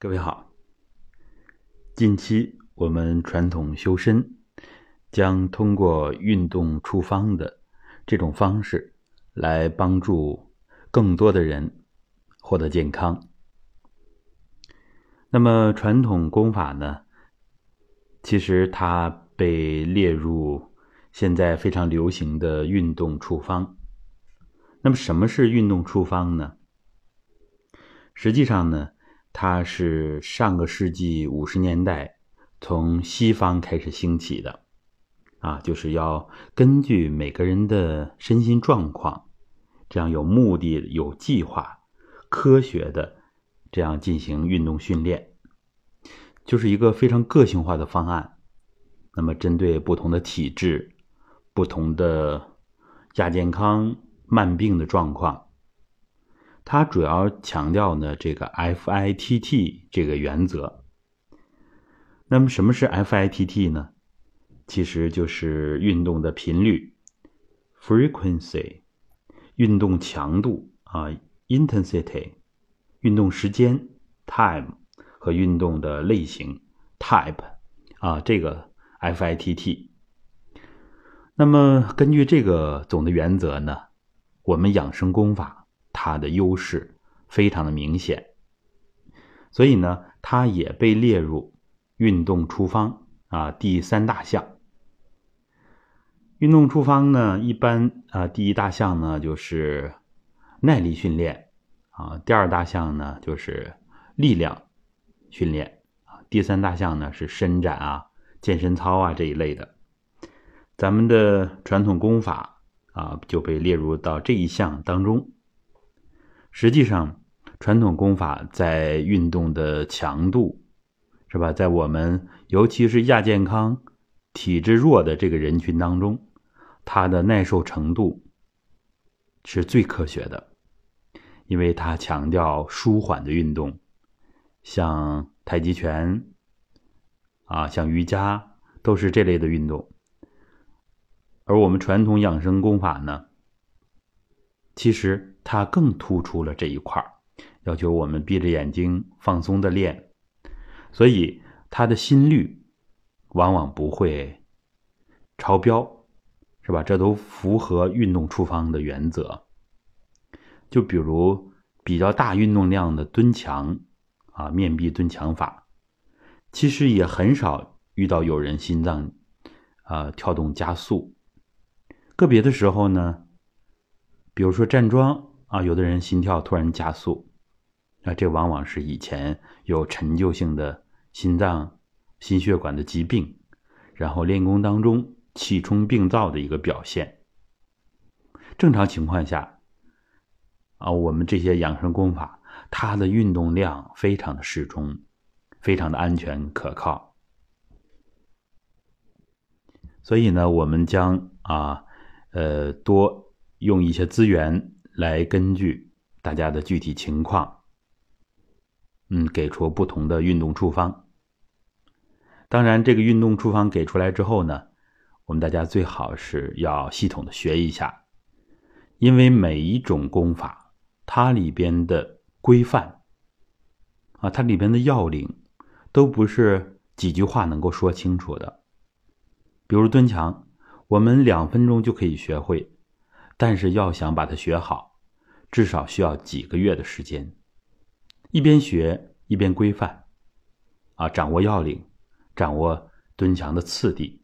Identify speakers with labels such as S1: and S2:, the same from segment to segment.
S1: 各位好，近期我们传统修身将通过运动处方的这种方式来帮助更多的人获得健康。那么传统功法呢，其实它被列入现在非常流行的运动处方。那么什么是运动处方呢？实际上呢？它是上个世纪五十年代从西方开始兴起的，啊，就是要根据每个人的身心状况，这样有目的、有计划、科学的这样进行运动训练，就是一个非常个性化的方案。那么，针对不同的体质、不同的亚健康、慢病的状况。它主要强调呢这个 FITT 这个原则。那么什么是 FITT 呢？其实就是运动的频率 （frequency）、运动强度啊 （intensity）、运动时间 （time） 和运动的类型 （type） 啊，这个 FITT。那么根据这个总的原则呢，我们养生功法。它的优势非常的明显，所以呢，它也被列入运动处方啊第三大项。运动处方呢，一般啊第一大项呢就是耐力训练啊，第二大项呢就是力量训练啊，第三大项呢是伸展啊、健身操啊这一类的。咱们的传统功法啊就被列入到这一项当中。实际上，传统功法在运动的强度，是吧？在我们尤其是亚健康、体质弱的这个人群当中，它的耐受程度是最科学的，因为它强调舒缓的运动，像太极拳啊，像瑜伽，都是这类的运动。而我们传统养生功法呢，其实。它更突出了这一块儿要求我们闭着眼睛放松的练，所以他的心率往往不会超标，是吧？这都符合运动处方的原则。就比如比较大运动量的蹲墙啊，面壁蹲墙法，其实也很少遇到有人心脏啊跳动加速。个别的时候呢，比如说站桩。啊，有的人心跳突然加速，那这往往是以前有陈旧性的心脏、心血管的疾病，然后练功当中气冲病灶的一个表现。正常情况下，啊，我们这些养生功法，它的运动量非常的适中，非常的安全可靠。所以呢，我们将啊，呃，多用一些资源。来根据大家的具体情况，嗯，给出不同的运动处方。当然，这个运动处方给出来之后呢，我们大家最好是要系统的学一下，因为每一种功法，它里边的规范啊，它里边的要领，都不是几句话能够说清楚的。比如蹲墙，我们两分钟就可以学会，但是要想把它学好。至少需要几个月的时间，一边学一边规范，啊，掌握要领，掌握蹲墙的次第，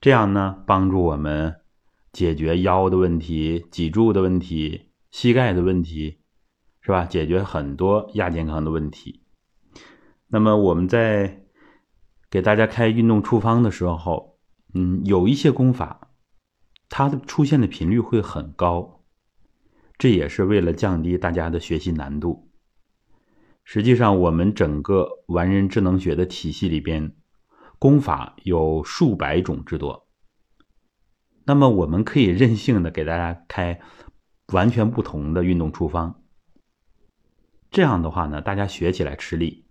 S1: 这样呢，帮助我们解决腰的问题、脊柱的问题、膝盖的问题，是吧？解决很多亚健康的问题。那么我们在给大家开运动处方的时候，嗯，有一些功法，它的出现的频率会很高。这也是为了降低大家的学习难度。实际上，我们整个完人智能学的体系里边，功法有数百种之多。那么，我们可以任性的给大家开完全不同的运动处方。这样的话呢，大家学起来吃力。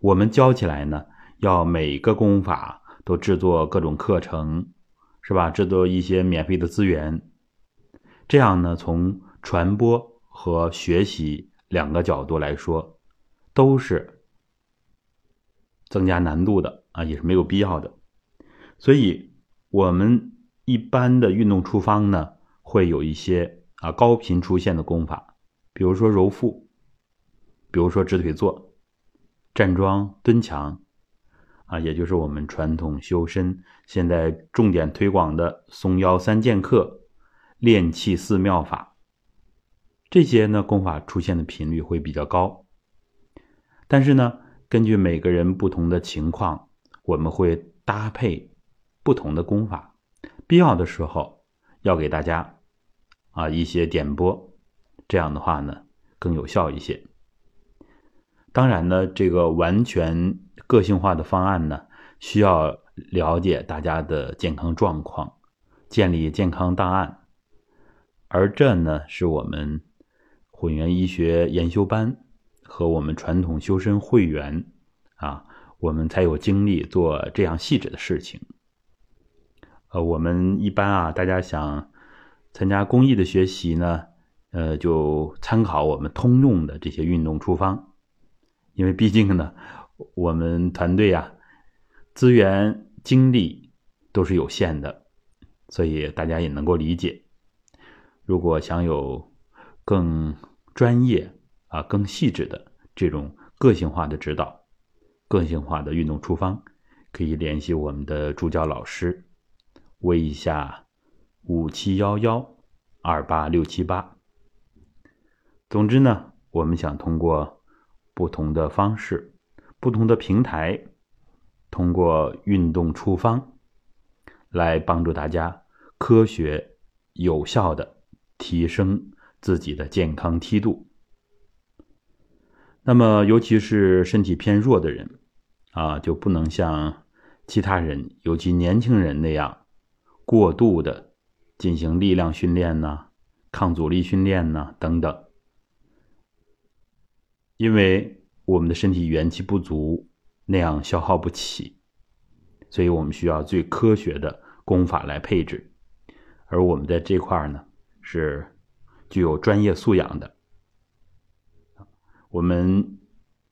S1: 我们教起来呢，要每个功法都制作各种课程，是吧？制作一些免费的资源。这样呢，从传播和学习两个角度来说，都是增加难度的啊，也是没有必要的。所以，我们一般的运动处方呢，会有一些啊高频出现的功法，比如说揉腹，比如说直腿坐、站桩、蹲墙，啊，也就是我们传统修身现在重点推广的松腰三剑客、练气四妙法。这些呢功法出现的频率会比较高，但是呢，根据每个人不同的情况，我们会搭配不同的功法，必要的时候要给大家啊一些点拨，这样的话呢更有效一些。当然呢，这个完全个性化的方案呢，需要了解大家的健康状况，建立健康档案，而这呢是我们。混元医学研修班和我们传统修身会员啊，我们才有精力做这样细致的事情。呃，我们一般啊，大家想参加公益的学习呢，呃，就参考我们通用的这些运动处方，因为毕竟呢，我们团队啊，资源精力都是有限的，所以大家也能够理解。如果想有更专业啊，更细致的这种个性化的指导，个性化的运动处方，可以联系我们的助教老师，微一下五七幺幺二八六七八。总之呢，我们想通过不同的方式、不同的平台，通过运动处方，来帮助大家科学有效的提升。自己的健康梯度。那么，尤其是身体偏弱的人，啊，就不能像其他人，尤其年轻人那样过度的进行力量训练呢、抗阻力训练呢等等，因为我们的身体元气不足，那样消耗不起，所以我们需要最科学的功法来配置。而我们在这块呢，是。具有专业素养的，我们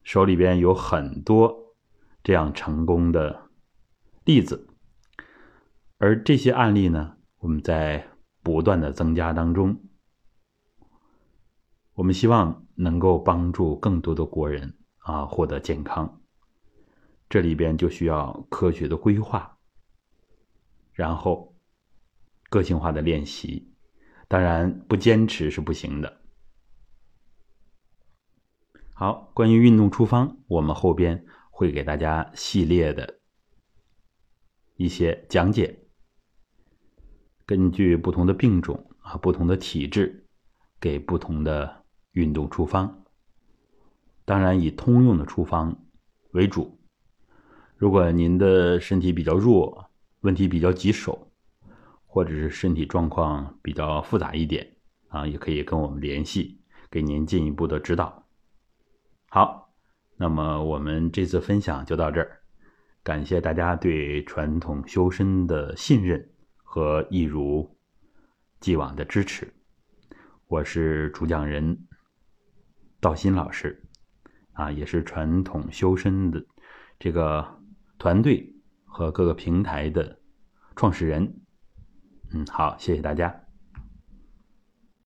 S1: 手里边有很多这样成功的例子，而这些案例呢，我们在不断的增加当中，我们希望能够帮助更多的国人啊获得健康，这里边就需要科学的规划，然后个性化的练习。当然，不坚持是不行的。好，关于运动处方，我们后边会给大家系列的一些讲解。根据不同的病种啊，不同的体质，给不同的运动处方。当然，以通用的处方为主。如果您的身体比较弱，问题比较棘手。或者是身体状况比较复杂一点啊，也可以跟我们联系，给您进一步的指导。好，那么我们这次分享就到这儿，感谢大家对传统修身的信任和一如既往的支持。我是主讲人道新老师，啊，也是传统修身的这个团队和各个平台的创始人。嗯，好，谢谢大家。